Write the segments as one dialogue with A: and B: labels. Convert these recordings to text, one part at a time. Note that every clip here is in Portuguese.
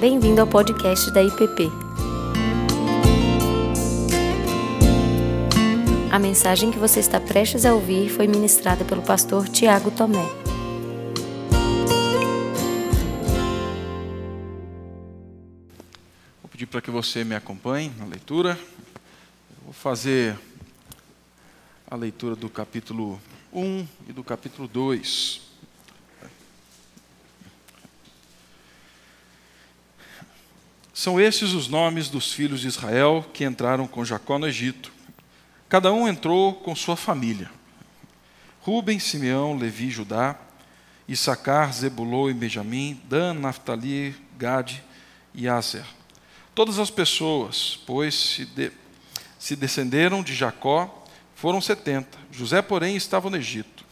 A: Bem-vindo ao podcast da IPP. A mensagem que você está prestes a ouvir foi ministrada pelo pastor Tiago Tomé.
B: Vou pedir para que você me acompanhe na leitura. Eu vou fazer a leitura do capítulo 1 e do capítulo 2. São esses os nomes dos filhos de Israel que entraram com Jacó no Egito. Cada um entrou com sua família. Ruben, Simeão, Levi, Judá, Issacar, Zebulô e Benjamim, Dan, Naftali, Gade e Aser. Todas as pessoas, pois, se, de, se descenderam de Jacó, foram setenta. José, porém, estava no Egito.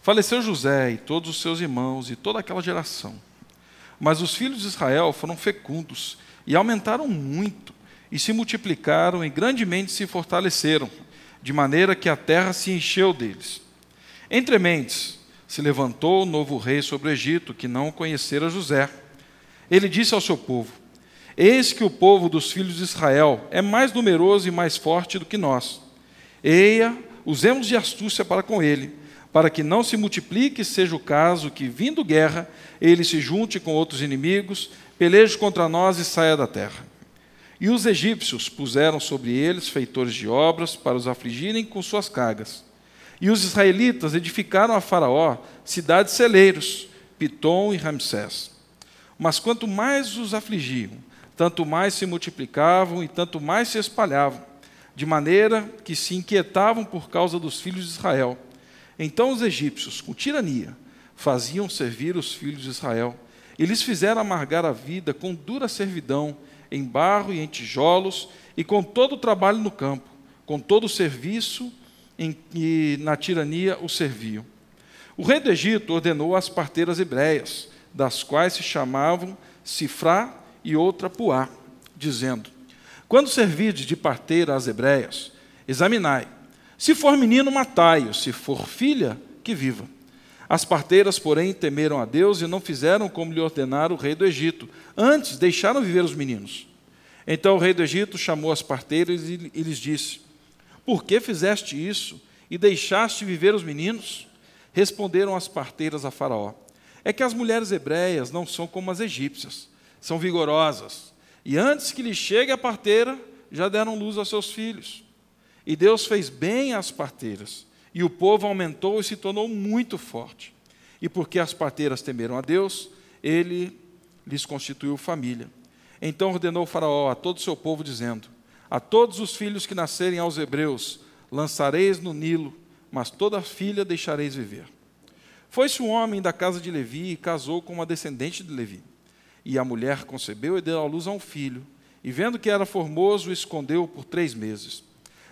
B: Faleceu José e todos os seus irmãos e toda aquela geração. Mas os filhos de Israel foram fecundos e aumentaram muito, e se multiplicaram e grandemente se fortaleceram, de maneira que a terra se encheu deles. Entre mentes, se levantou o novo rei sobre o Egito, que não conhecera José. Ele disse ao seu povo: Eis que o povo dos filhos de Israel é mais numeroso e mais forte do que nós. Eia, usemos de astúcia para com ele para que não se multiplique, seja o caso que, vindo guerra, ele se junte com outros inimigos, peleje contra nós e saia da terra. E os egípcios puseram sobre eles feitores de obras para os afligirem com suas cargas. E os israelitas edificaram a Faraó cidades celeiros, Pitom e Ramsés. Mas quanto mais os afligiam, tanto mais se multiplicavam e tanto mais se espalhavam, de maneira que se inquietavam por causa dos filhos de Israel então os egípcios, com tirania, faziam servir os filhos de Israel. E lhes fizeram amargar a vida com dura servidão, em barro e em tijolos, e com todo o trabalho no campo, com todo o serviço em que na tirania o serviam. O rei do Egito ordenou as parteiras hebreias, das quais se chamavam Sifrá e outra Puá, dizendo: Quando servirdes de parteira às hebreias, examinai se for menino, matai-o, se for filha, que viva. As parteiras, porém, temeram a Deus e não fizeram como lhe ordenara o rei do Egito. Antes, deixaram viver os meninos. Então o rei do Egito chamou as parteiras e lhes disse: Por que fizeste isso e deixaste viver os meninos? Responderam as parteiras a Faraó: É que as mulheres hebreias não são como as egípcias, são vigorosas, e antes que lhe chegue a parteira, já deram luz aos seus filhos. E Deus fez bem às parteiras, e o povo aumentou e se tornou muito forte. E porque as parteiras temeram a Deus, ele lhes constituiu família. Então ordenou o Faraó a todo o seu povo, dizendo: A todos os filhos que nascerem aos hebreus lançareis no Nilo, mas toda filha deixareis viver. Foi-se um homem da casa de Levi e casou com uma descendente de Levi. E a mulher concebeu e deu à luz a um filho. E vendo que era formoso, o escondeu por três meses.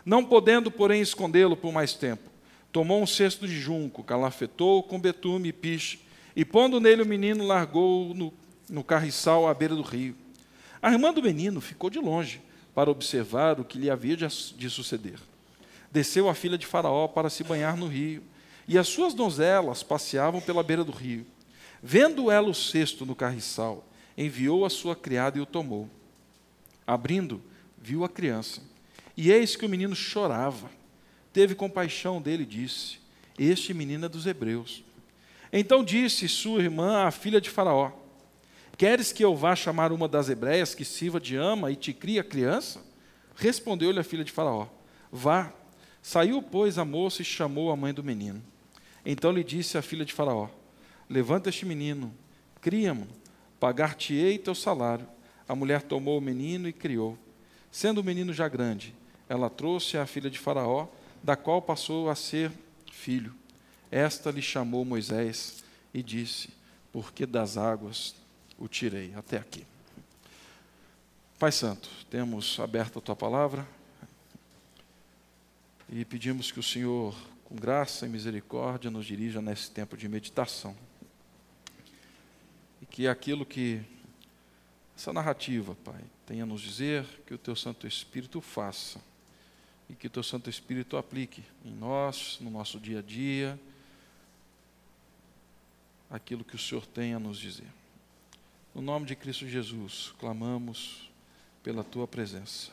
B: Não podendo, porém, escondê-lo por mais tempo, tomou um cesto de junco, calafetou com betume e piche, e pondo nele o menino, largou no, no carriçal à beira do rio. A irmã do menino ficou de longe para observar o que lhe havia de, de suceder. Desceu a filha de Faraó para se banhar no rio, e as suas donzelas passeavam pela beira do rio. Vendo ela o cesto no carriçal, enviou a sua criada e o tomou. Abrindo, viu a criança e eis que o menino chorava. Teve compaixão dele e disse: Este menino é dos hebreus. Então disse sua irmã, a filha de Faraó: Queres que eu vá chamar uma das hebreias que sirva de ama e te crie a criança? Respondeu-lhe a filha de Faraó: Vá. Saiu, pois, a moça e chamou a mãe do menino. Então lhe disse a filha de Faraó: Levanta este menino, cria-mo, pagar-te-ei teu salário. A mulher tomou o menino e criou. Sendo o menino já grande, ela trouxe a filha de Faraó, da qual passou a ser filho. Esta lhe chamou Moisés e disse: Porque das águas o tirei. Até aqui. Pai Santo, temos aberto a tua palavra e pedimos que o Senhor, com graça e misericórdia, nos dirija nesse tempo de meditação. E que aquilo que essa narrativa, Pai, tenha a nos dizer, que o teu Santo Espírito faça e que o teu Santo Espírito aplique em nós, no nosso dia a dia, aquilo que o Senhor tem a nos dizer. No nome de Cristo Jesus, clamamos pela tua presença.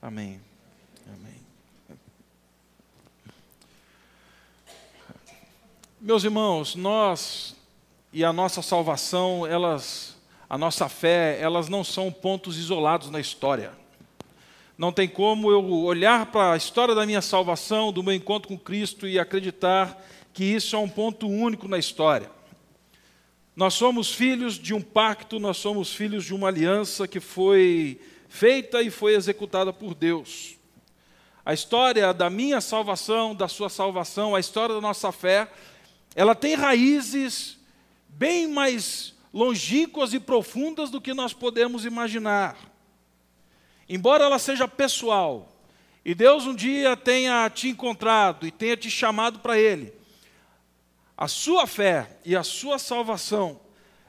B: Amém. Amém. Meus irmãos, nós e a nossa salvação, elas, a nossa fé, elas não são pontos isolados na história. Não tem como eu olhar para a história da minha salvação, do meu encontro com Cristo e acreditar que isso é um ponto único na história. Nós somos filhos de um pacto, nós somos filhos de uma aliança que foi feita e foi executada por Deus. A história da minha salvação, da sua salvação, a história da nossa fé, ela tem raízes bem mais longínquas e profundas do que nós podemos imaginar. Embora ela seja pessoal, e Deus um dia tenha te encontrado e tenha te chamado para Ele, a sua fé e a sua salvação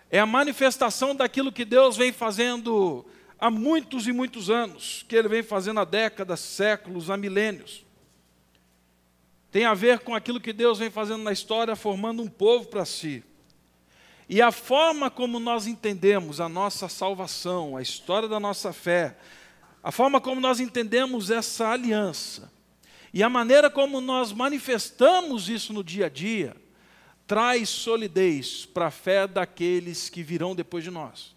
B: é a manifestação daquilo que Deus vem fazendo há muitos e muitos anos, que Ele vem fazendo há décadas, séculos, há milênios. Tem a ver com aquilo que Deus vem fazendo na história, formando um povo para si. E a forma como nós entendemos a nossa salvação, a história da nossa fé, a forma como nós entendemos essa aliança, e a maneira como nós manifestamos isso no dia a dia, traz solidez para a fé daqueles que virão depois de nós.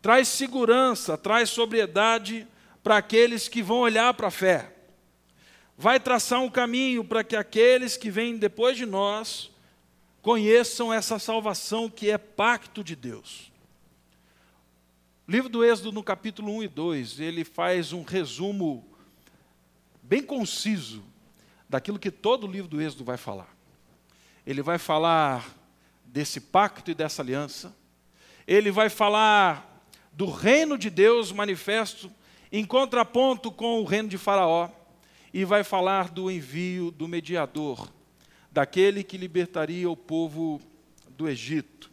B: Traz segurança, traz sobriedade para aqueles que vão olhar para a fé. Vai traçar um caminho para que aqueles que vêm depois de nós conheçam essa salvação que é pacto de Deus. Livro do Êxodo, no capítulo 1 e 2, ele faz um resumo bem conciso daquilo que todo o livro do Êxodo vai falar. Ele vai falar desse pacto e dessa aliança, ele vai falar do reino de Deus manifesto em contraponto com o reino de Faraó, e vai falar do envio do mediador, daquele que libertaria o povo do Egito.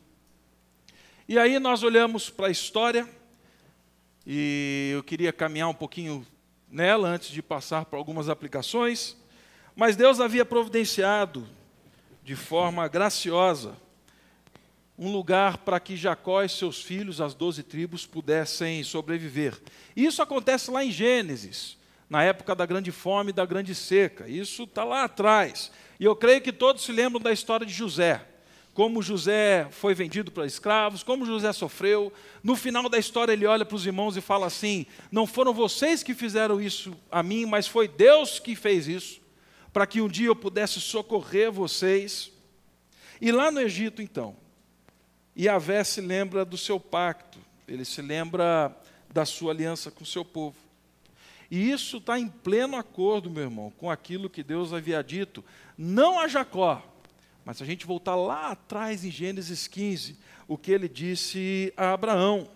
B: E aí nós olhamos para a história, e eu queria caminhar um pouquinho nela antes de passar para algumas aplicações, mas Deus havia providenciado de forma graciosa um lugar para que Jacó e seus filhos, as doze tribos, pudessem sobreviver. Isso acontece lá em Gênesis, na época da grande fome e da grande seca. Isso está lá atrás. E eu creio que todos se lembram da história de José. Como José foi vendido para escravos, como José sofreu. No final da história, ele olha para os irmãos e fala assim: Não foram vocês que fizeram isso a mim, mas foi Deus que fez isso para que um dia eu pudesse socorrer vocês. E lá no Egito, então, Yahvé se lembra do seu pacto, ele se lembra da sua aliança com o seu povo. E isso está em pleno acordo, meu irmão, com aquilo que Deus havia dito, não a Jacó, mas se a gente voltar lá atrás em Gênesis 15, o que ele disse a Abraão.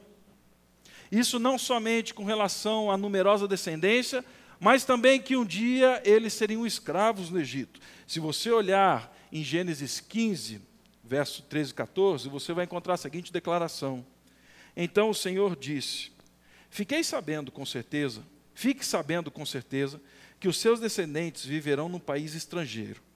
B: Isso não somente com relação à numerosa descendência, mas também que um dia eles seriam escravos no Egito. Se você olhar em Gênesis 15, verso 13 e 14, você vai encontrar a seguinte declaração: Então o Senhor disse: Fiquei sabendo com certeza, fique sabendo com certeza, que os seus descendentes viverão num país estrangeiro.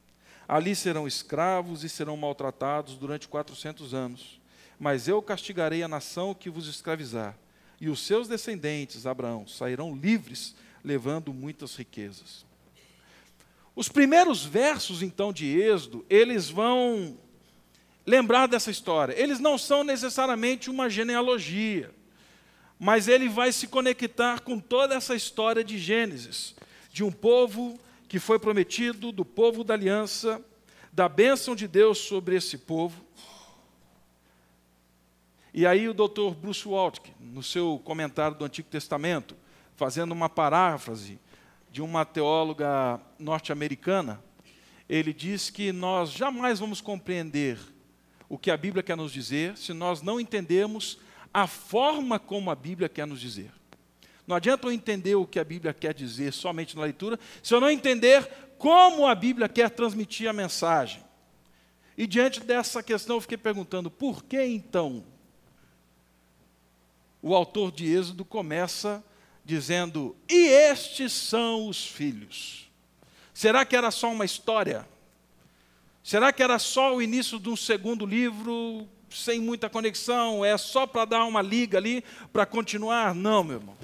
B: Ali serão escravos e serão maltratados durante quatrocentos anos. Mas eu castigarei a nação que vos escravizar, e os seus descendentes, Abraão, sairão livres levando muitas riquezas. Os primeiros versos, então, de Êxodo, eles vão lembrar dessa história. Eles não são necessariamente uma genealogia, mas ele vai se conectar com toda essa história de Gênesis, de um povo que foi prometido, do povo da aliança, da bênção de Deus sobre esse povo. E aí o doutor Bruce Waltke, no seu comentário do Antigo Testamento, fazendo uma paráfrase de uma teóloga norte-americana, ele diz que nós jamais vamos compreender o que a Bíblia quer nos dizer se nós não entendermos a forma como a Bíblia quer nos dizer. Não adianta eu entender o que a Bíblia quer dizer somente na leitura, se eu não entender como a Bíblia quer transmitir a mensagem. E diante dessa questão eu fiquei perguntando, por que então o autor de Êxodo começa dizendo: E estes são os filhos. Será que era só uma história? Será que era só o início de um segundo livro? sem muita conexão, é só para dar uma liga ali, para continuar. Não, meu irmão.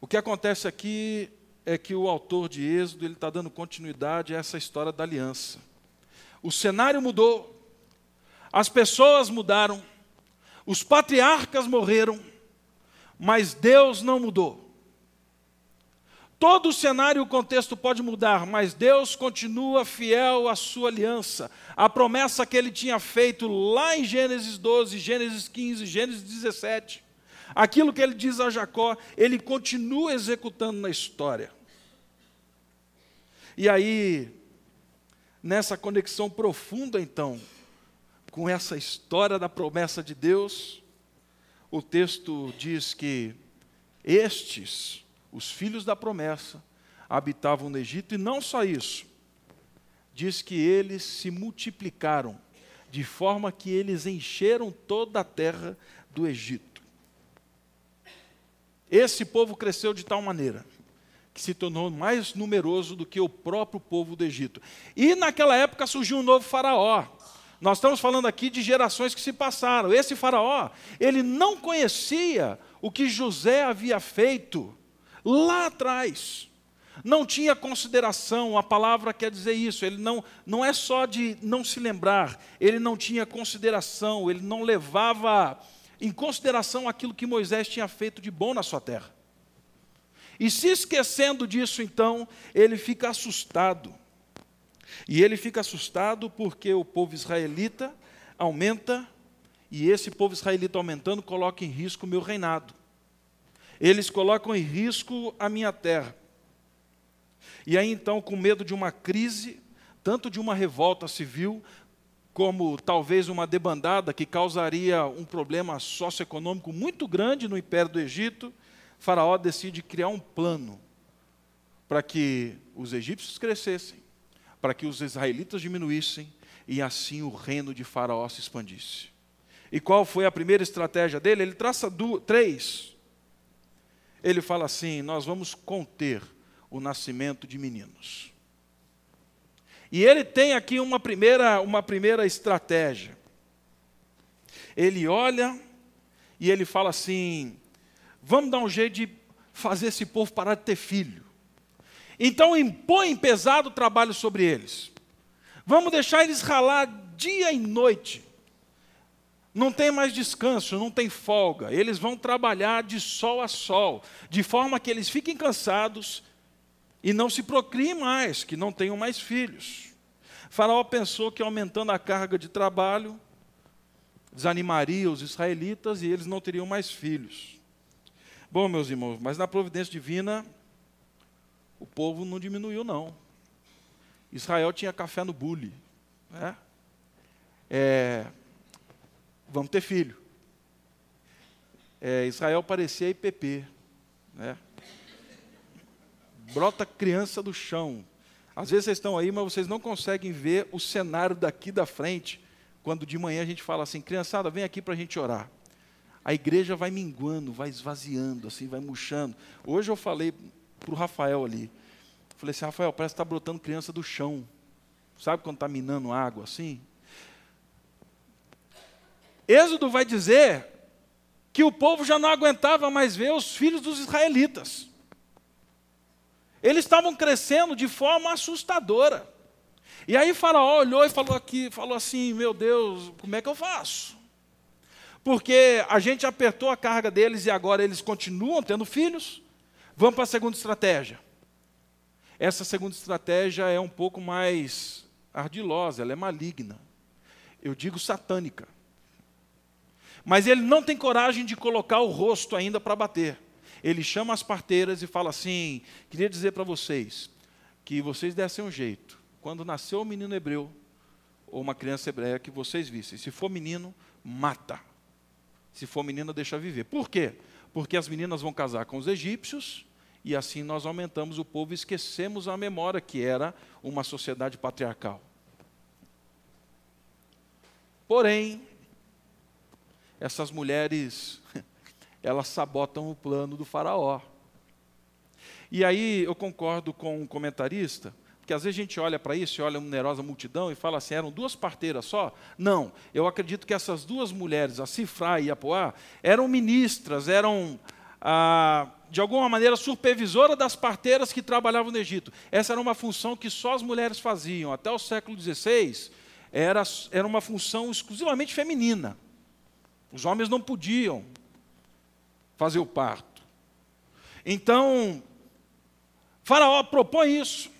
B: O que acontece aqui é que o autor de Êxodo está dando continuidade a essa história da aliança. O cenário mudou, as pessoas mudaram, os patriarcas morreram, mas Deus não mudou. Todo o cenário e o contexto pode mudar, mas Deus continua fiel à sua aliança. A promessa que ele tinha feito lá em Gênesis 12, Gênesis 15, Gênesis 17. Aquilo que ele diz a Jacó, ele continua executando na história. E aí, nessa conexão profunda, então, com essa história da promessa de Deus, o texto diz que estes os filhos da promessa habitavam no Egito, e não só isso, diz que eles se multiplicaram, de forma que eles encheram toda a terra do Egito. Esse povo cresceu de tal maneira que se tornou mais numeroso do que o próprio povo do Egito. E naquela época surgiu um novo faraó. Nós estamos falando aqui de gerações que se passaram. Esse faraó, ele não conhecia o que José havia feito lá atrás. Não tinha consideração, a palavra quer dizer isso, ele não, não é só de não se lembrar, ele não tinha consideração, ele não levava em consideração aquilo que Moisés tinha feito de bom na sua terra. E se esquecendo disso, então, ele fica assustado. E ele fica assustado porque o povo israelita aumenta, e esse povo israelita aumentando coloca em risco o meu reinado eles colocam em risco a minha terra. E aí então, com medo de uma crise, tanto de uma revolta civil, como talvez uma debandada que causaria um problema socioeconômico muito grande no Império do Egito, Faraó decide criar um plano para que os egípcios crescessem, para que os israelitas diminuíssem e assim o reino de Faraó se expandisse. E qual foi a primeira estratégia dele? Ele traça duas, três ele fala assim: nós vamos conter o nascimento de meninos. E ele tem aqui uma primeira, uma primeira estratégia. Ele olha e ele fala assim: vamos dar um jeito de fazer esse povo parar de ter filho. Então impõe pesado trabalho sobre eles. Vamos deixar eles ralar dia e noite não tem mais descanso, não tem folga. Eles vão trabalhar de sol a sol, de forma que eles fiquem cansados e não se procriem mais, que não tenham mais filhos. Faraó pensou que aumentando a carga de trabalho desanimaria os israelitas e eles não teriam mais filhos. Bom, meus irmãos, mas na providência divina, o povo não diminuiu, não. Israel tinha café no bule. Né? É, vamos ter filho. É, Israel parecia IPP. Né? Brota criança do chão. Às vezes vocês estão aí, mas vocês não conseguem ver o cenário daqui da frente, quando de manhã a gente fala assim, criançada, vem aqui para a gente orar. A igreja vai minguando, vai esvaziando, assim, vai murchando. Hoje eu falei para o Rafael ali, falei assim, Rafael, parece que está brotando criança do chão. Sabe quando está minando água assim? Êxodo vai dizer que o povo já não aguentava mais ver os filhos dos israelitas. Eles estavam crescendo de forma assustadora. E aí Faraó olhou e falou aqui, falou assim: "Meu Deus, como é que eu faço?" Porque a gente apertou a carga deles e agora eles continuam tendo filhos. Vamos para a segunda estratégia. Essa segunda estratégia é um pouco mais ardilosa, ela é maligna. Eu digo satânica. Mas ele não tem coragem de colocar o rosto ainda para bater. Ele chama as parteiras e fala assim: queria dizer para vocês que vocês dessem um jeito. Quando nasceu um menino hebreu, ou uma criança hebreia, que vocês vissem. Se for menino, mata. Se for menina, deixa viver. Por quê? Porque as meninas vão casar com os egípcios, e assim nós aumentamos o povo e esquecemos a memória que era uma sociedade patriarcal. Porém, essas mulheres, elas sabotam o plano do faraó. E aí eu concordo com um comentarista, porque às vezes a gente olha para isso olha uma numerosa multidão e fala assim, eram duas parteiras só? Não, eu acredito que essas duas mulheres, a Cifra e a Poá, eram ministras, eram, ah, de alguma maneira, supervisora das parteiras que trabalhavam no Egito. Essa era uma função que só as mulheres faziam. Até o século XVI, era, era uma função exclusivamente feminina. Os homens não podiam fazer o parto. Então, Faraó propõe isso,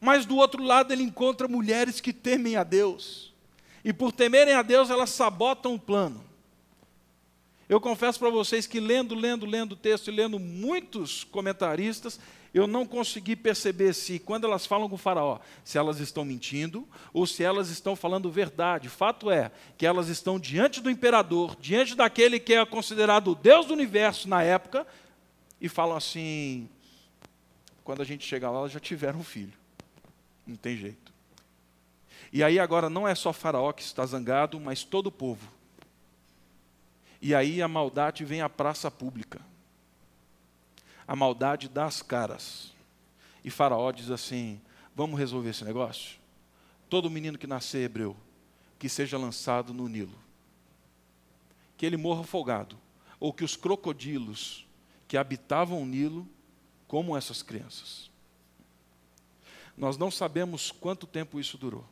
B: mas do outro lado ele encontra mulheres que temem a Deus, e por temerem a Deus elas sabotam o plano. Eu confesso para vocês que lendo, lendo, lendo o texto e lendo muitos comentaristas, eu não consegui perceber se, quando elas falam com o Faraó, se elas estão mentindo ou se elas estão falando verdade. Fato é que elas estão diante do imperador, diante daquele que é considerado o Deus do universo na época, e falam assim: quando a gente chegar lá, elas já tiveram um filho. Não tem jeito. E aí agora não é só Faraó que está zangado, mas todo o povo. E aí a maldade vem à praça pública a maldade das caras. E Faraó diz assim: vamos resolver esse negócio? Todo menino que nascer hebreu, que seja lançado no Nilo, que ele morra afogado, ou que os crocodilos que habitavam o Nilo comam essas crianças. Nós não sabemos quanto tempo isso durou.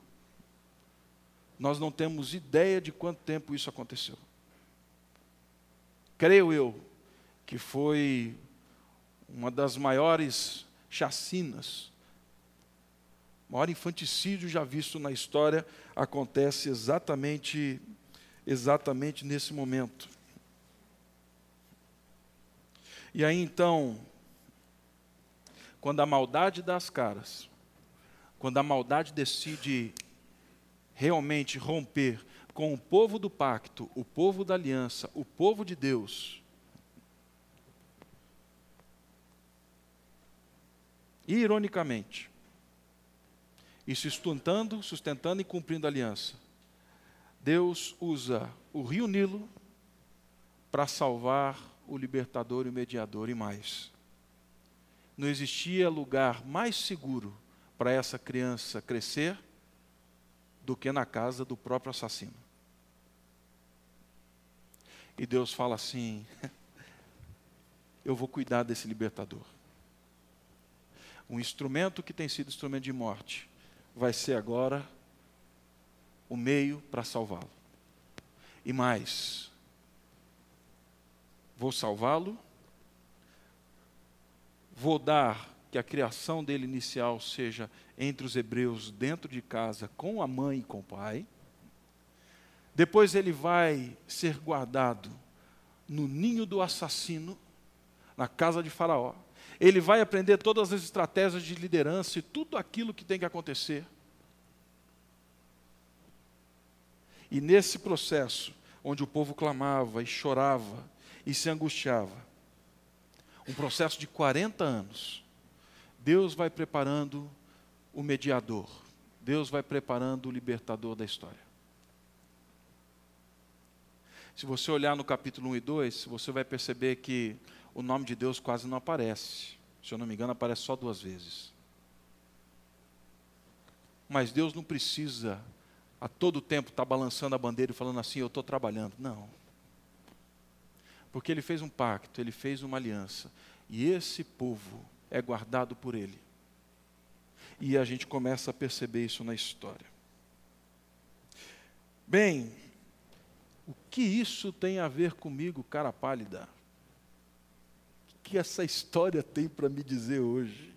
B: Nós não temos ideia de quanto tempo isso aconteceu. Creio eu que foi uma das maiores chacinas, maior infanticídio já visto na história acontece exatamente exatamente nesse momento. E aí então, quando a maldade das caras, quando a maldade decide realmente romper com o povo do pacto, o povo da aliança, o povo de Deus, ironicamente, e sustentando, sustentando e cumprindo a aliança, Deus usa o rio Nilo para salvar o libertador e o mediador e mais. Não existia lugar mais seguro para essa criança crescer do que na casa do próprio assassino. E Deus fala assim: Eu vou cuidar desse libertador um instrumento que tem sido instrumento de morte, vai ser agora o meio para salvá-lo. E mais, vou salvá-lo, vou dar que a criação dele inicial seja entre os hebreus, dentro de casa, com a mãe e com o pai. Depois ele vai ser guardado no ninho do assassino, na casa de Faraó ele vai aprender todas as estratégias de liderança e tudo aquilo que tem que acontecer. E nesse processo, onde o povo clamava e chorava e se angustiava, um processo de 40 anos, Deus vai preparando o mediador, Deus vai preparando o libertador da história. Se você olhar no capítulo 1 e 2, você vai perceber que o nome de Deus quase não aparece. Se eu não me engano, aparece só duas vezes. Mas Deus não precisa a todo tempo estar tá balançando a bandeira e falando assim: Eu estou trabalhando. Não. Porque Ele fez um pacto, Ele fez uma aliança. E esse povo é guardado por Ele. E a gente começa a perceber isso na história. Bem, o que isso tem a ver comigo, cara pálida? Que essa história tem para me dizer hoje?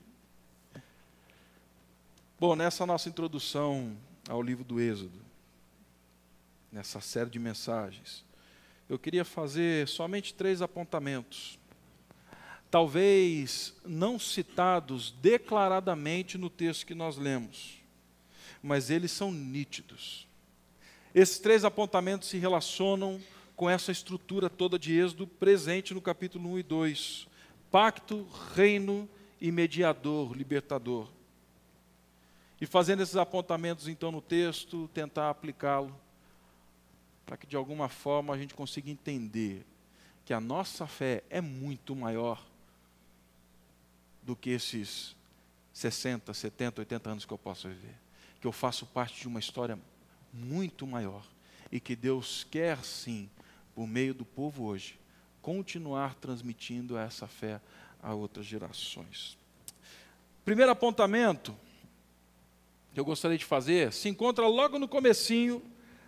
B: Bom, nessa nossa introdução ao livro do Êxodo, nessa série de mensagens, eu queria fazer somente três apontamentos. Talvez não citados declaradamente no texto que nós lemos, mas eles são nítidos. Esses três apontamentos se relacionam com essa estrutura toda de Êxodo presente no capítulo 1 e 2 pacto, reino e mediador, libertador. E fazendo esses apontamentos então no texto, tentar aplicá-lo, para que de alguma forma a gente consiga entender que a nossa fé é muito maior do que esses 60, 70, 80 anos que eu posso viver. Que eu faço parte de uma história muito maior. E que Deus quer sim, por meio do povo hoje, continuar transmitindo essa fé a outras gerações. Primeiro apontamento que eu gostaria de fazer se encontra logo no comecinho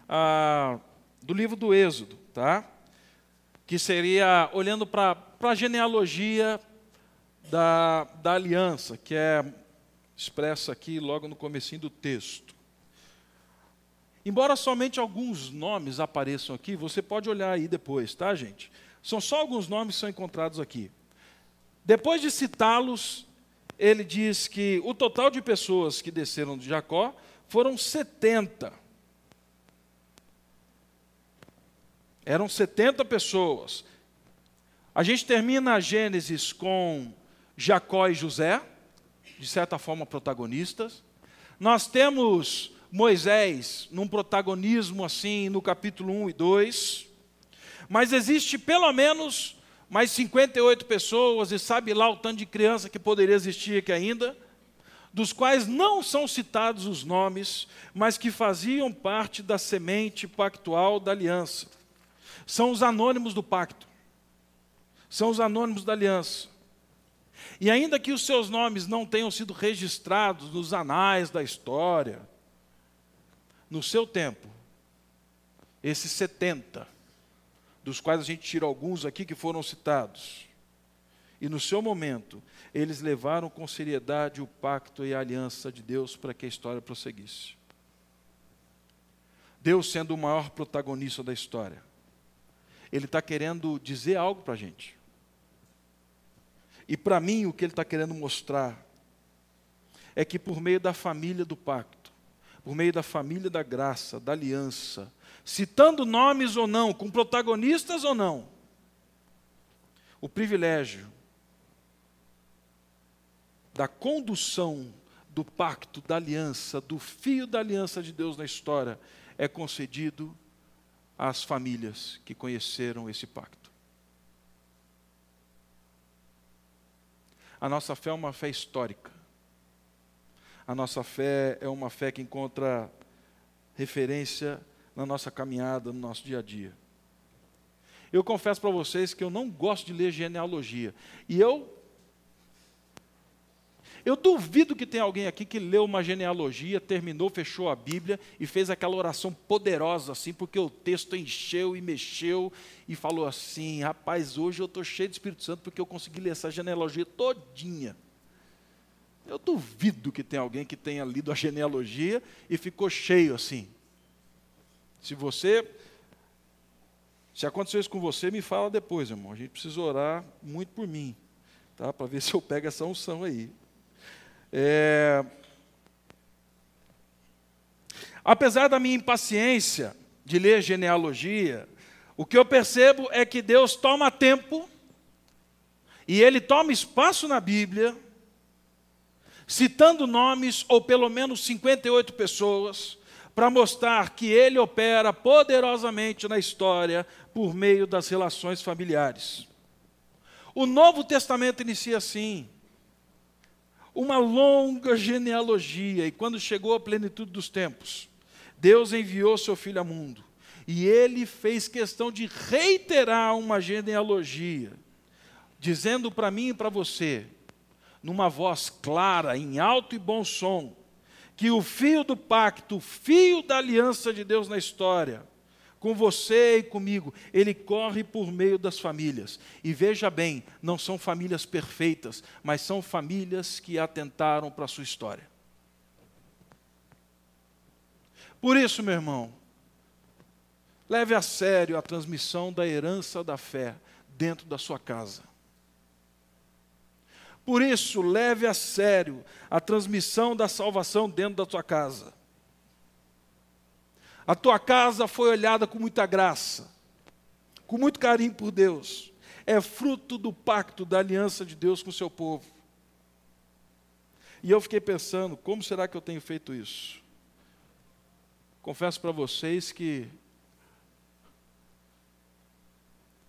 B: ah, do livro do Êxodo, tá? Que seria olhando para a genealogia da, da aliança, que é expressa aqui logo no comecinho do texto. Embora somente alguns nomes apareçam aqui, você pode olhar aí depois, tá, gente? São só alguns nomes que são encontrados aqui. Depois de citá-los, ele diz que o total de pessoas que desceram de Jacó foram 70. Eram 70 pessoas. A gente termina a Gênesis com Jacó e José, de certa forma protagonistas. Nós temos Moisés num protagonismo assim no capítulo 1 e 2. Mas existe pelo menos mais 58 pessoas, e sabe lá o tanto de criança que poderia existir aqui ainda, dos quais não são citados os nomes, mas que faziam parte da semente pactual da aliança. São os anônimos do pacto. São os anônimos da aliança. E ainda que os seus nomes não tenham sido registrados nos anais da história, no seu tempo, esses 70 dos quais a gente tira alguns aqui que foram citados. E no seu momento, eles levaram com seriedade o pacto e a aliança de Deus para que a história prosseguisse. Deus sendo o maior protagonista da história, Ele está querendo dizer algo para a gente. E para mim, o que Ele está querendo mostrar é que por meio da família do pacto, por meio da família da graça, da aliança, citando nomes ou não, com protagonistas ou não, o privilégio da condução do pacto, da aliança, do fio da aliança de Deus na história, é concedido às famílias que conheceram esse pacto. A nossa fé é uma fé histórica. A nossa fé é uma fé que encontra referência na nossa caminhada, no nosso dia a dia. Eu confesso para vocês que eu não gosto de ler genealogia. E eu. Eu duvido que tenha alguém aqui que leu uma genealogia, terminou, fechou a Bíblia e fez aquela oração poderosa assim, porque o texto encheu e mexeu e falou assim: rapaz, hoje eu estou cheio de Espírito Santo porque eu consegui ler essa genealogia todinha. Eu duvido que tenha alguém que tenha lido a genealogia e ficou cheio assim. Se você. Se aconteceu isso com você, me fala depois, irmão. A gente precisa orar muito por mim, tá? Para ver se eu pego essa unção aí. É... Apesar da minha impaciência de ler genealogia, o que eu percebo é que Deus toma tempo e Ele toma espaço na Bíblia, citando nomes, ou pelo menos 58 pessoas, para mostrar que ele opera poderosamente na história por meio das relações familiares. O Novo Testamento inicia assim, uma longa genealogia, e quando chegou a plenitude dos tempos, Deus enviou seu filho ao mundo, e ele fez questão de reiterar uma genealogia, dizendo para mim e para você, numa voz clara, em alto e bom som, que o fio do pacto, o fio da aliança de Deus na história, com você e comigo, ele corre por meio das famílias. E veja bem, não são famílias perfeitas, mas são famílias que atentaram para a sua história. Por isso, meu irmão, leve a sério a transmissão da herança da fé dentro da sua casa. Por isso, leve a sério a transmissão da salvação dentro da tua casa. A tua casa foi olhada com muita graça, com muito carinho por Deus. É fruto do pacto, da aliança de Deus com o seu povo. E eu fiquei pensando, como será que eu tenho feito isso? Confesso para vocês que,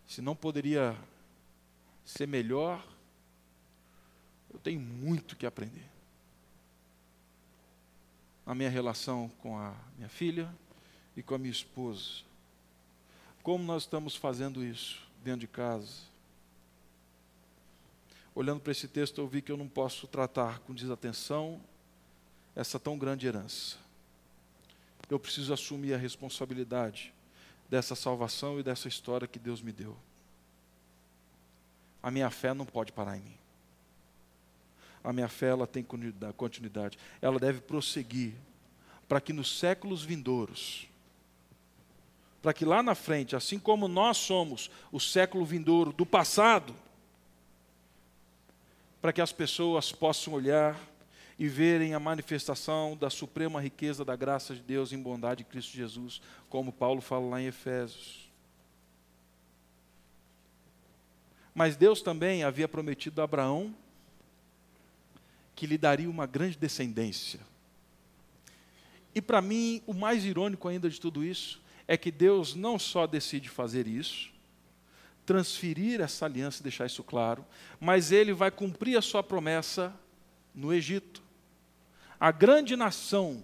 B: se não poderia ser melhor, eu tenho muito que aprender. na minha relação com a minha filha e com a minha esposa. Como nós estamos fazendo isso dentro de casa? Olhando para esse texto, eu vi que eu não posso tratar com desatenção essa tão grande herança. Eu preciso assumir a responsabilidade dessa salvação e dessa história que Deus me deu. A minha fé não pode parar em mim. A minha fé ela tem continuidade. Ela deve prosseguir para que nos séculos vindouros, para que lá na frente, assim como nós somos o século vindouro do passado, para que as pessoas possam olhar e verem a manifestação da suprema riqueza da graça de Deus em bondade de Cristo Jesus, como Paulo fala lá em Efésios. Mas Deus também havia prometido a Abraão que lhe daria uma grande descendência. E para mim, o mais irônico ainda de tudo isso é que Deus não só decide fazer isso, transferir essa aliança e deixar isso claro, mas ele vai cumprir a sua promessa no Egito a grande nação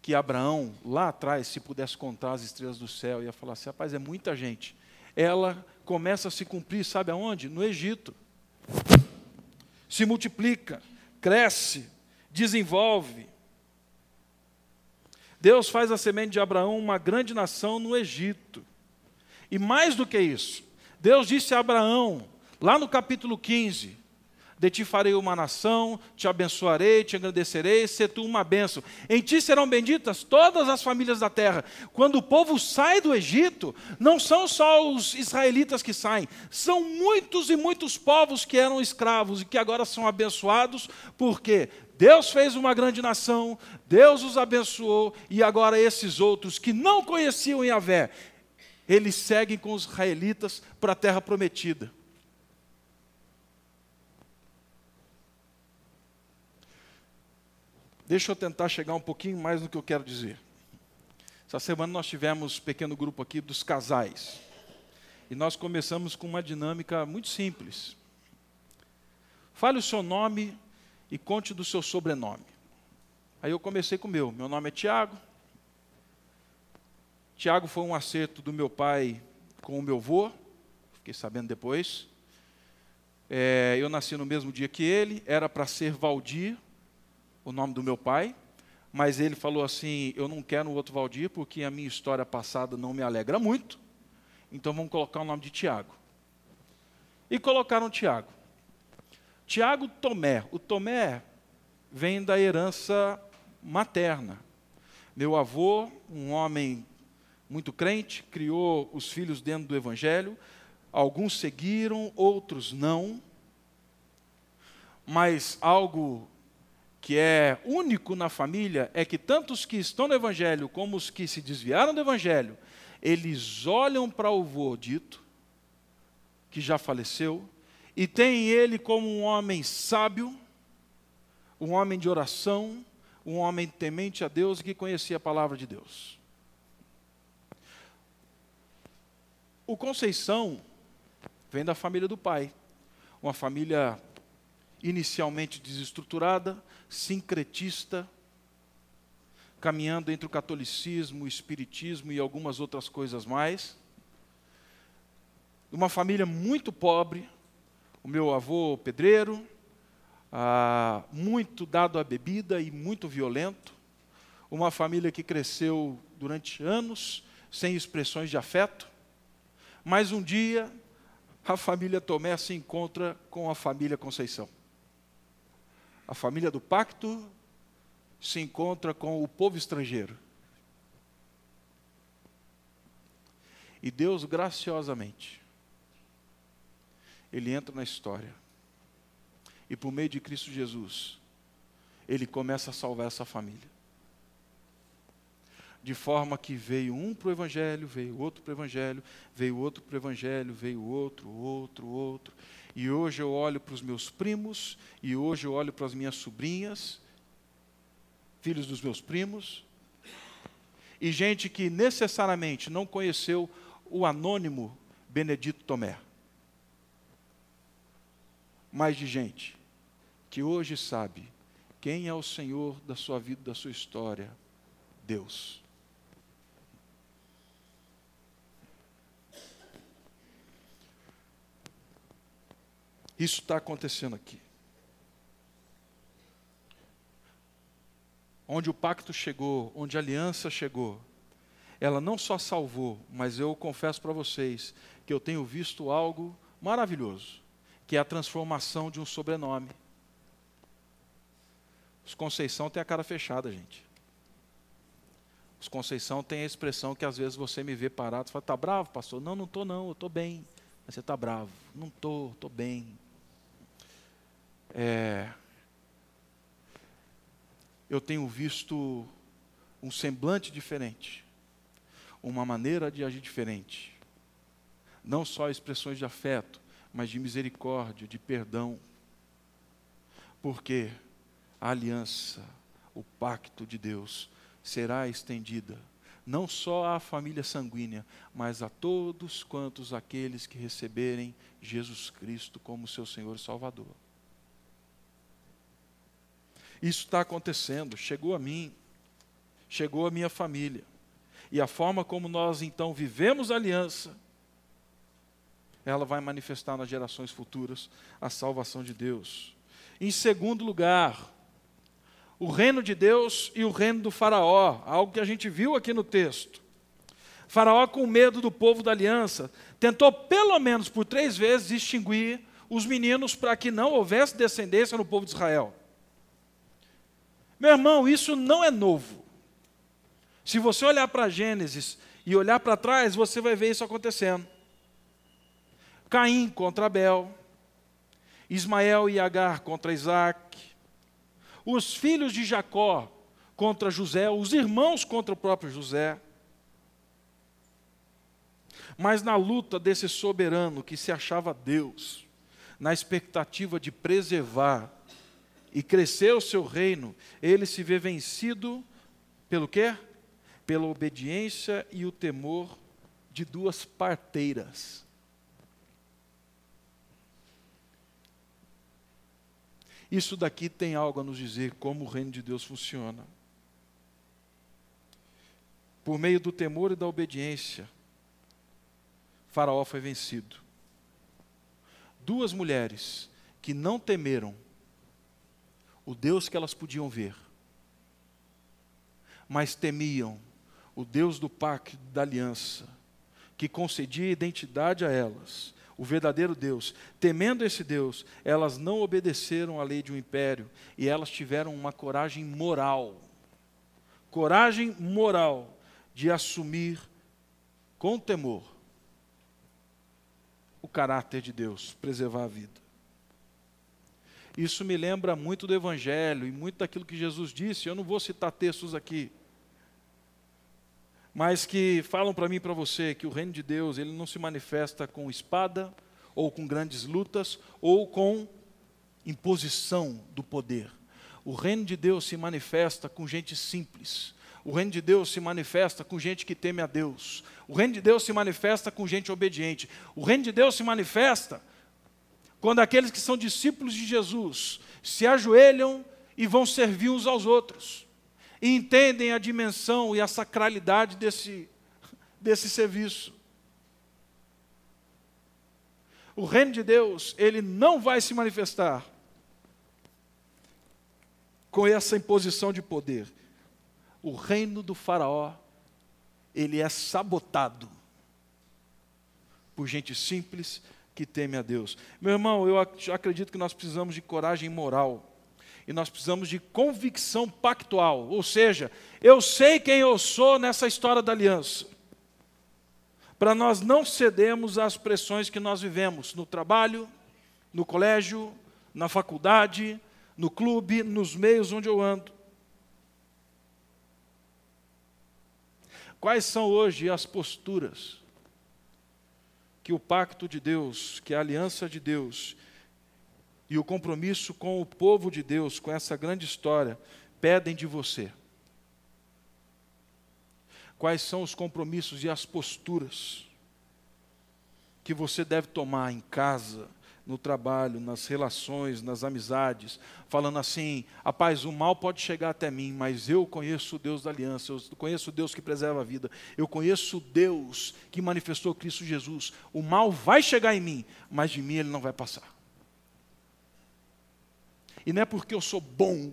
B: que Abraão, lá atrás, se pudesse contar as estrelas do céu, ia falar assim: rapaz, é muita gente. Ela começa a se cumprir, sabe aonde? No Egito. Se multiplica, cresce, desenvolve. Deus faz a semente de Abraão uma grande nação no Egito. E mais do que isso, Deus disse a Abraão, lá no capítulo 15: de ti farei uma nação, te abençoarei, te engrandecerei, se tu uma bênção. Em ti serão benditas todas as famílias da terra. Quando o povo sai do Egito, não são só os israelitas que saem, são muitos e muitos povos que eram escravos e que agora são abençoados, porque Deus fez uma grande nação, Deus os abençoou, e agora esses outros que não conheciam Yahvé, eles seguem com os israelitas para a terra prometida. Deixa eu tentar chegar um pouquinho mais no que eu quero dizer. Essa semana nós tivemos um pequeno grupo aqui dos casais. E nós começamos com uma dinâmica muito simples. Fale o seu nome e conte do seu sobrenome. Aí eu comecei com o meu. Meu nome é Tiago. Tiago foi um acerto do meu pai com o meu avô. Fiquei sabendo depois. É, eu nasci no mesmo dia que ele. Era para ser Valdir, o nome do meu pai, mas ele falou assim: Eu não quero o outro Valdir porque a minha história passada não me alegra muito, então vamos colocar o nome de Tiago. E colocaram Tiago. Tiago Tomé. O Tomé vem da herança materna. Meu avô, um homem muito crente, criou os filhos dentro do Evangelho. Alguns seguiram, outros não. Mas algo que é único na família é que tanto os que estão no Evangelho como os que se desviaram do Evangelho, eles olham para o vô dito, que já faleceu, e têm ele como um homem sábio, um homem de oração, um homem temente a Deus e que conhecia a palavra de Deus. O Conceição vem da família do pai, uma família inicialmente desestruturada, sincretista, caminhando entre o catolicismo, o espiritismo e algumas outras coisas mais. Uma família muito pobre, o meu avô pedreiro, ah, muito dado à bebida e muito violento. Uma família que cresceu durante anos sem expressões de afeto. Mas um dia, a família Tomé se encontra com a família Conceição a família do pacto se encontra com o povo estrangeiro. E Deus, graciosamente, Ele entra na história. E por meio de Cristo Jesus, Ele começa a salvar essa família. De forma que veio um para o Evangelho, veio outro para o Evangelho, veio outro para o Evangelho, veio outro, outro, outro. E hoje eu olho para os meus primos, e hoje eu olho para as minhas sobrinhas, filhos dos meus primos, e gente que necessariamente não conheceu o anônimo Benedito Tomé. Mas de gente que hoje sabe Quem é o Senhor da sua vida, da sua história? Deus. Isso está acontecendo aqui. Onde o pacto chegou, onde a aliança chegou, ela não só salvou, mas eu confesso para vocês que eu tenho visto algo maravilhoso, que é a transformação de um sobrenome. Os Conceição tem a cara fechada, gente. Os Conceição tem a expressão que às vezes você me vê parado e fala, está bravo, pastor? Não, não estou não, eu estou bem. Mas você está bravo. Não estou, estou bem. É, eu tenho visto um semblante diferente, uma maneira de agir diferente. Não só expressões de afeto, mas de misericórdia, de perdão. Porque a aliança, o pacto de Deus será estendida não só à família sanguínea, mas a todos quantos aqueles que receberem Jesus Cristo como seu Senhor e Salvador. Isso está acontecendo, chegou a mim, chegou a minha família. E a forma como nós então vivemos a aliança, ela vai manifestar nas gerações futuras a salvação de Deus. Em segundo lugar, o reino de Deus e o reino do Faraó, algo que a gente viu aqui no texto. Faraó, com medo do povo da aliança, tentou pelo menos por três vezes extinguir os meninos para que não houvesse descendência no povo de Israel. Meu irmão, isso não é novo. Se você olhar para Gênesis e olhar para trás, você vai ver isso acontecendo. Caim contra Abel, Ismael e Agar contra Isaac, os filhos de Jacó contra José, os irmãos contra o próprio José. Mas na luta desse soberano que se achava Deus, na expectativa de preservar e crescer o seu reino, ele se vê vencido pelo quê? Pela obediência e o temor de duas parteiras. Isso daqui tem algo a nos dizer como o reino de Deus funciona. Por meio do temor e da obediência, Faraó foi vencido. Duas mulheres que não temeram o Deus que elas podiam ver, mas temiam o Deus do pacto da aliança, que concedia identidade a elas, o verdadeiro Deus. Temendo esse Deus, elas não obedeceram à lei de um império e elas tiveram uma coragem moral coragem moral de assumir com temor o caráter de Deus, preservar a vida. Isso me lembra muito do Evangelho e muito daquilo que Jesus disse. Eu não vou citar textos aqui, mas que falam para mim e para você que o reino de Deus ele não se manifesta com espada ou com grandes lutas ou com imposição do poder. O reino de Deus se manifesta com gente simples. O reino de Deus se manifesta com gente que teme a Deus. O reino de Deus se manifesta com gente obediente. O reino de Deus se manifesta quando aqueles que são discípulos de Jesus se ajoelham e vão servir uns aos outros, e entendem a dimensão e a sacralidade desse, desse serviço. O reino de Deus, ele não vai se manifestar com essa imposição de poder. O reino do Faraó, ele é sabotado por gente simples, que teme a Deus. Meu irmão, eu acredito que nós precisamos de coragem moral. E nós precisamos de convicção pactual. Ou seja, eu sei quem eu sou nessa história da aliança. Para nós não cedermos às pressões que nós vivemos no trabalho, no colégio, na faculdade, no clube, nos meios onde eu ando. Quais são hoje as posturas que o pacto de Deus, que a aliança de Deus e o compromisso com o povo de Deus, com essa grande história, pedem de você? Quais são os compromissos e as posturas que você deve tomar em casa, no trabalho, nas relações, nas amizades, falando assim: a paz, o mal pode chegar até mim, mas eu conheço o Deus da aliança, eu conheço o Deus que preserva a vida, eu conheço o Deus que manifestou Cristo Jesus. O mal vai chegar em mim, mas de mim ele não vai passar. E não é porque eu sou bom,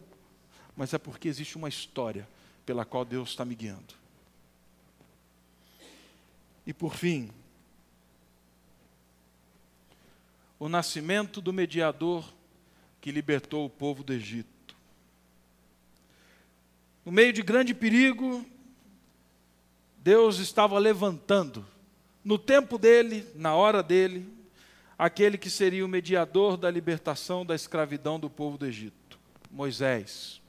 B: mas é porque existe uma história pela qual Deus está me guiando. E por fim, o nascimento do mediador que libertou o povo do Egito. No meio de grande perigo, Deus estava levantando, no tempo dele, na hora dele, aquele que seria o mediador da libertação da escravidão do povo do Egito, Moisés.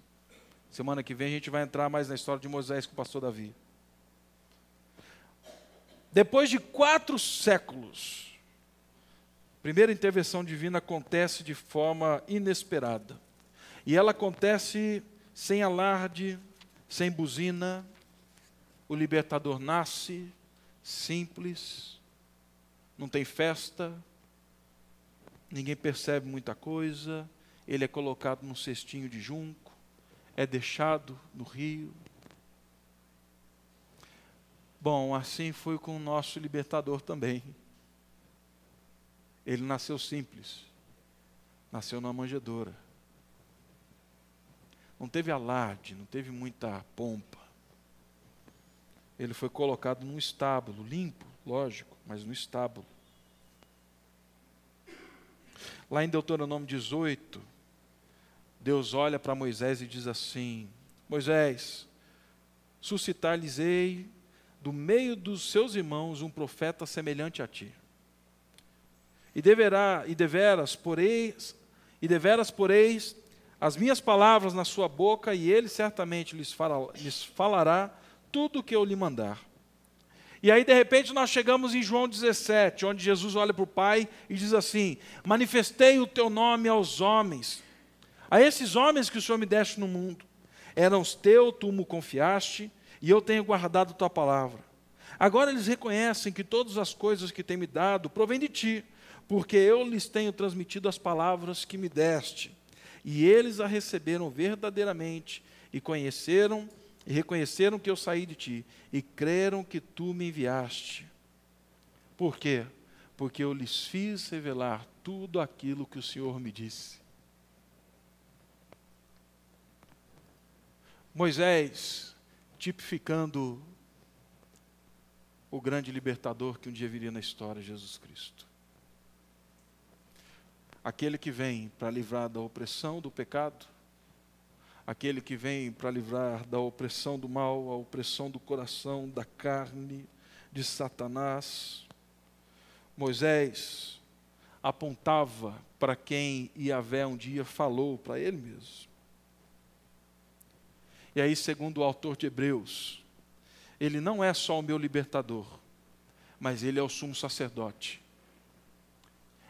B: Semana que vem a gente vai entrar mais na história de Moisés com o pastor Davi. Depois de quatro séculos, primeira intervenção divina acontece de forma inesperada. E ela acontece sem alarde, sem buzina. O libertador nasce simples, não tem festa, ninguém percebe muita coisa. Ele é colocado num cestinho de junco, é deixado no rio. Bom, assim foi com o nosso libertador também. Ele nasceu simples. Nasceu numa manjedoura. Não teve alarde, não teve muita pompa. Ele foi colocado num estábulo, limpo, lógico, mas no estábulo. Lá em Deuteronômio 18, Deus olha para Moisés e diz assim: Moisés, suscitar-lhes-ei do meio dos seus irmãos um profeta semelhante a ti e deverá e deveras poreis e deveras poreis as minhas palavras na sua boca e ele certamente lhes, lhes falará tudo o que eu lhe mandar. E aí, de repente, nós chegamos em João 17, onde Jesus olha para o Pai e diz assim: Manifestei o teu nome aos homens, a esses homens que o Senhor me deste no mundo. Eram os teus, tu me confiaste, e eu tenho guardado tua palavra. Agora eles reconhecem que todas as coisas que tem me dado provêm de ti, porque eu lhes tenho transmitido as palavras que me deste, e eles a receberam verdadeiramente, e conheceram e reconheceram que eu saí de ti, e creram que tu me enviaste. Por quê? Porque eu lhes fiz revelar tudo aquilo que o Senhor me disse. Moisés, tipificando o grande libertador que um dia viria na história, Jesus Cristo aquele que vem para livrar da opressão do pecado, aquele que vem para livrar da opressão do mal, a opressão do coração, da carne, de Satanás. Moisés apontava para quem Iavé um dia falou para ele mesmo. E aí, segundo o autor de Hebreus, ele não é só o meu libertador, mas ele é o sumo sacerdote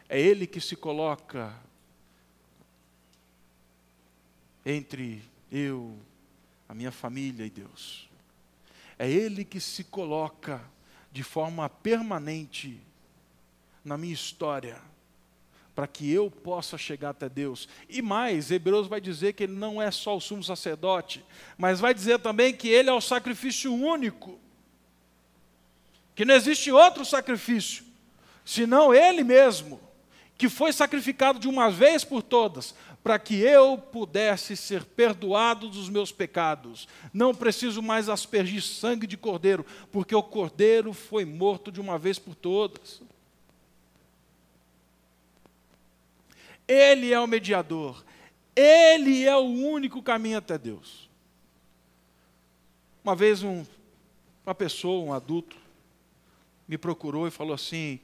B: é Ele que se coloca entre eu, a minha família e Deus. É Ele que se coloca de forma permanente na minha história, para que eu possa chegar até Deus. E mais, Hebreus vai dizer que Ele não é só o sumo sacerdote, mas vai dizer também que Ele é o sacrifício único, que não existe outro sacrifício, senão Ele mesmo que foi sacrificado de uma vez por todas, para que eu pudesse ser perdoado dos meus pecados. Não preciso mais aspergir sangue de cordeiro, porque o cordeiro foi morto de uma vez por todas. Ele é o mediador, ele é o único caminho até Deus. Uma vez um, uma pessoa, um adulto, me procurou e falou assim: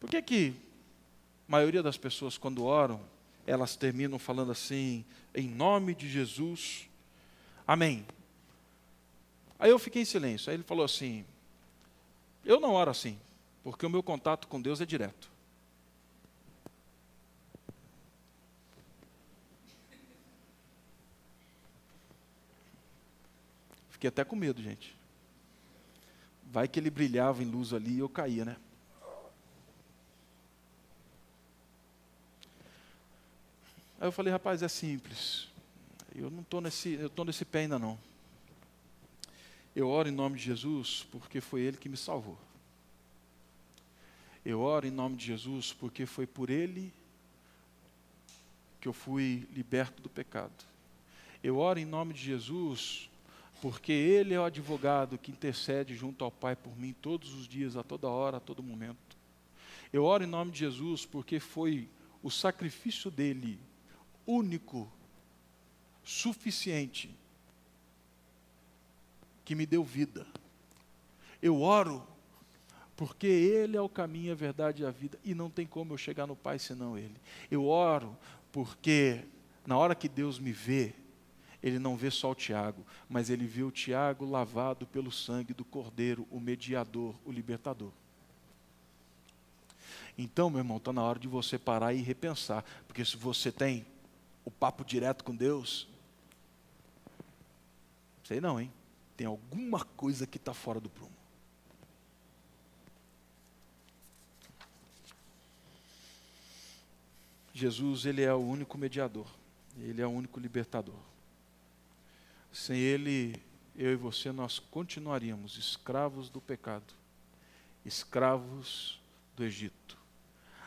B: por que que a maioria das pessoas quando oram, elas terminam falando assim, em nome de Jesus, amém. Aí eu fiquei em silêncio. Aí ele falou assim: Eu não oro assim, porque o meu contato com Deus é direto. Fiquei até com medo, gente. Vai que ele brilhava em luz ali e eu caía, né? Aí eu falei, rapaz, é simples. Eu não estou nesse, eu estou nesse pé ainda não. Eu oro em nome de Jesus porque foi Ele que me salvou. Eu oro em nome de Jesus porque foi por Ele que eu fui liberto do pecado. Eu oro em nome de Jesus porque Ele é o advogado que intercede junto ao Pai por mim todos os dias, a toda hora, a todo momento. Eu oro em nome de Jesus porque foi o sacrifício dele único, suficiente, que me deu vida. Eu oro porque Ele é o caminho, a verdade e a vida, e não tem como eu chegar no Pai senão Ele. Eu oro porque na hora que Deus me vê, Ele não vê só o Tiago, mas Ele vê o Tiago lavado pelo sangue do Cordeiro, o mediador, o libertador. Então, meu irmão, está na hora de você parar e repensar, porque se você tem o papo direto com Deus, sei não, hein? Tem alguma coisa que está fora do prumo. Jesus, ele é o único mediador, ele é o único libertador. Sem ele, eu e você, nós continuaríamos escravos do pecado, escravos do Egito,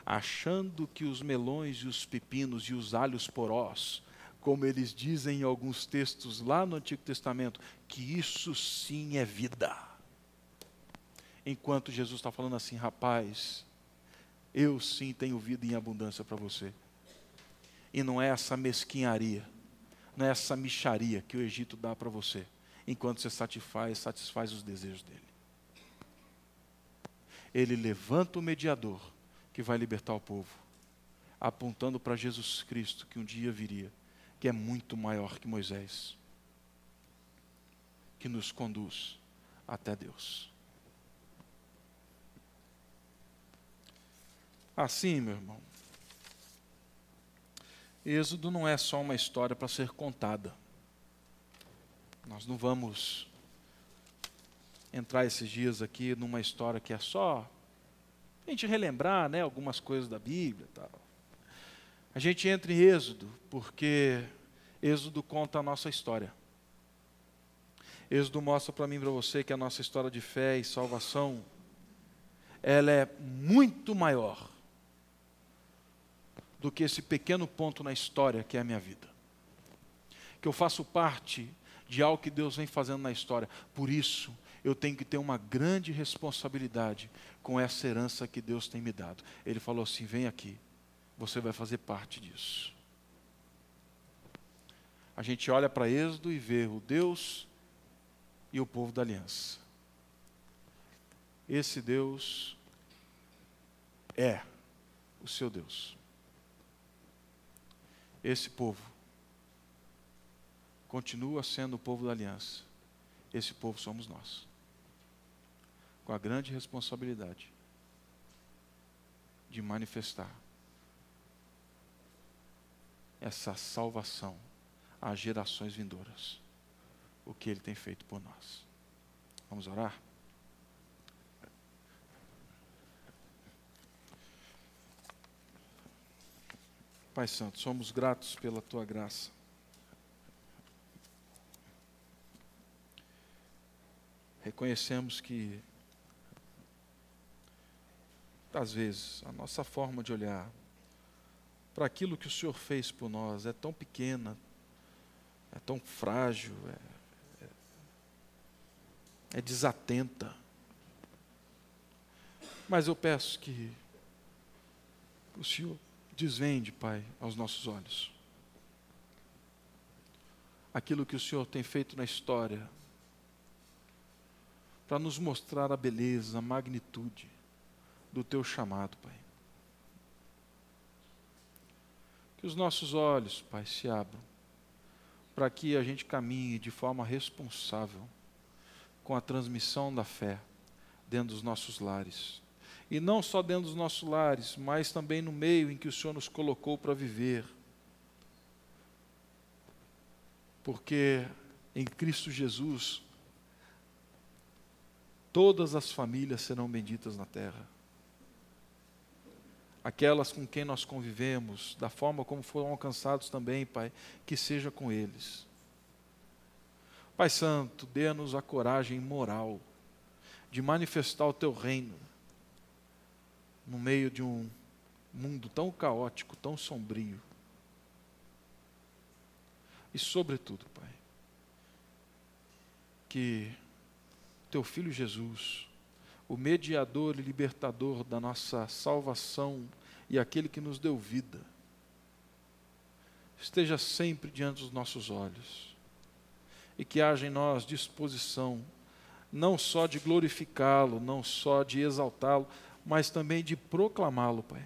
B: achando que os melões e os pepinos e os alhos porós, como eles dizem em alguns textos lá no Antigo Testamento, que isso sim é vida. Enquanto Jesus está falando assim, rapaz, eu sim tenho vida em abundância para você. E não é essa mesquinharia, não é essa micharia que o Egito dá para você, enquanto você satisfaz, satisfaz os desejos dele. Ele levanta o mediador que vai libertar o povo, apontando para Jesus Cristo que um dia viria, que é muito maior que Moisés, que nos conduz até Deus. Assim, meu irmão, Êxodo não é só uma história para ser contada. Nós não vamos entrar esses dias aqui numa história que é só a gente relembrar né, algumas coisas da Bíblia. Tal. A gente entra em Êxodo porque Êxodo conta a nossa história. Êxodo mostra para mim e para você que a nossa história de fé e salvação ela é muito maior do que esse pequeno ponto na história que é a minha vida. Que eu faço parte de algo que Deus vem fazendo na história. Por isso, eu tenho que ter uma grande responsabilidade com essa herança que Deus tem me dado. Ele falou assim: vem aqui, você vai fazer parte disso. A gente olha para Êxodo e vê o Deus e o povo da aliança. Esse Deus é o seu Deus esse povo continua sendo o povo da aliança. Esse povo somos nós. Com a grande responsabilidade de manifestar essa salvação às gerações vindouras. O que ele tem feito por nós. Vamos orar? Pai Santo, somos gratos pela tua graça. Reconhecemos que, às vezes, a nossa forma de olhar para aquilo que o Senhor fez por nós é tão pequena, é tão frágil, é, é, é desatenta. Mas eu peço que o Senhor Desvende, Pai, aos nossos olhos. Aquilo que o Senhor tem feito na história, para nos mostrar a beleza, a magnitude do Teu chamado, Pai. Que os nossos olhos, Pai, se abram, para que a gente caminhe de forma responsável com a transmissão da fé dentro dos nossos lares e não só dentro dos nossos lares, mas também no meio em que o Senhor nos colocou para viver. Porque em Cristo Jesus, todas as famílias serão benditas na terra. Aquelas com quem nós convivemos, da forma como foram alcançados também, Pai, que seja com eles. Pai Santo, dê-nos a coragem moral de manifestar o Teu reino no meio de um mundo tão caótico, tão sombrio. E, sobretudo, Pai, que Teu Filho Jesus, o mediador e libertador da nossa salvação e aquele que nos deu vida, esteja sempre diante dos nossos olhos e que haja em nós disposição, não só de glorificá-lo, não só de exaltá-lo, mas também de proclamá-lo, Pai.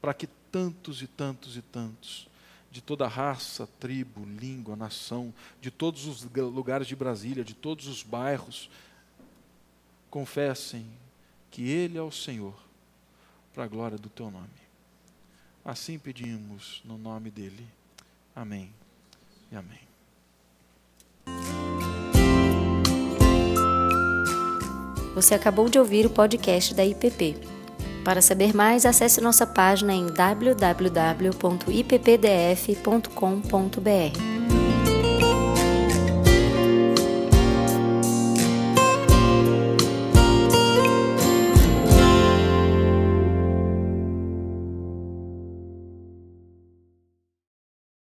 B: Para que tantos e tantos e tantos, de toda raça, tribo, língua, nação, de todos os lugares de Brasília, de todos os bairros, confessem que Ele é o Senhor, para a glória do Teu nome. Assim pedimos no nome dEle. Amém e amém.
A: Você acabou de ouvir o podcast da IPP. Para saber mais, acesse nossa página em www.ippdf.com.br.